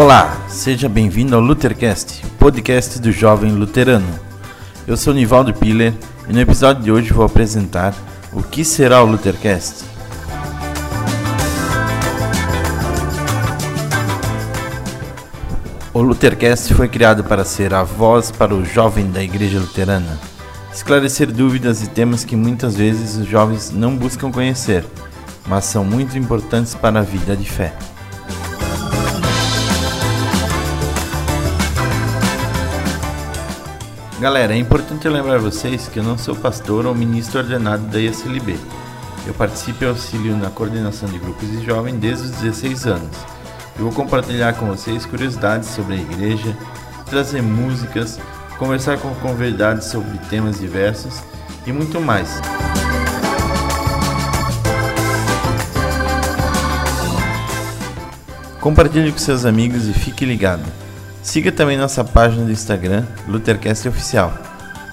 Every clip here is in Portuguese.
Olá, seja bem-vindo ao Luthercast, podcast do jovem luterano. Eu sou Nivaldo Piller e no episódio de hoje vou apresentar o que será o Luthercast. O Luthercast foi criado para ser a voz para o jovem da Igreja Luterana, esclarecer dúvidas e temas que muitas vezes os jovens não buscam conhecer, mas são muito importantes para a vida de fé. Galera, é importante lembrar vocês que eu não sou pastor ou ministro ordenado da ISLB. Eu participo e auxilio na coordenação de grupos de jovens desde os 16 anos. Eu vou compartilhar com vocês curiosidades sobre a igreja, trazer músicas, conversar com convidados sobre temas diversos e muito mais. Compartilhe com seus amigos e fique ligado. Siga também nossa página do Instagram, Luthercast Oficial.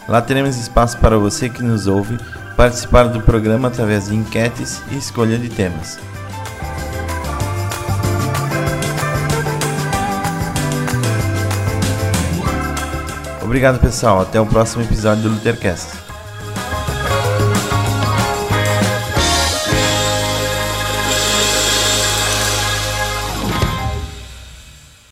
Lá teremos espaço para você que nos ouve participar do programa através de enquetes e escolha de temas. Obrigado, pessoal. Até o próximo episódio do Luthercast.